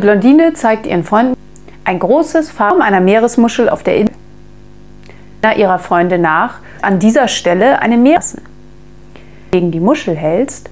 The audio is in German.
Blondine zeigt ihren Freunden ein großes Farm einer Meeresmuschel auf der Insel ihrer Freunde nach, an dieser Stelle eine Meeres. Gegen die Muschel hältst,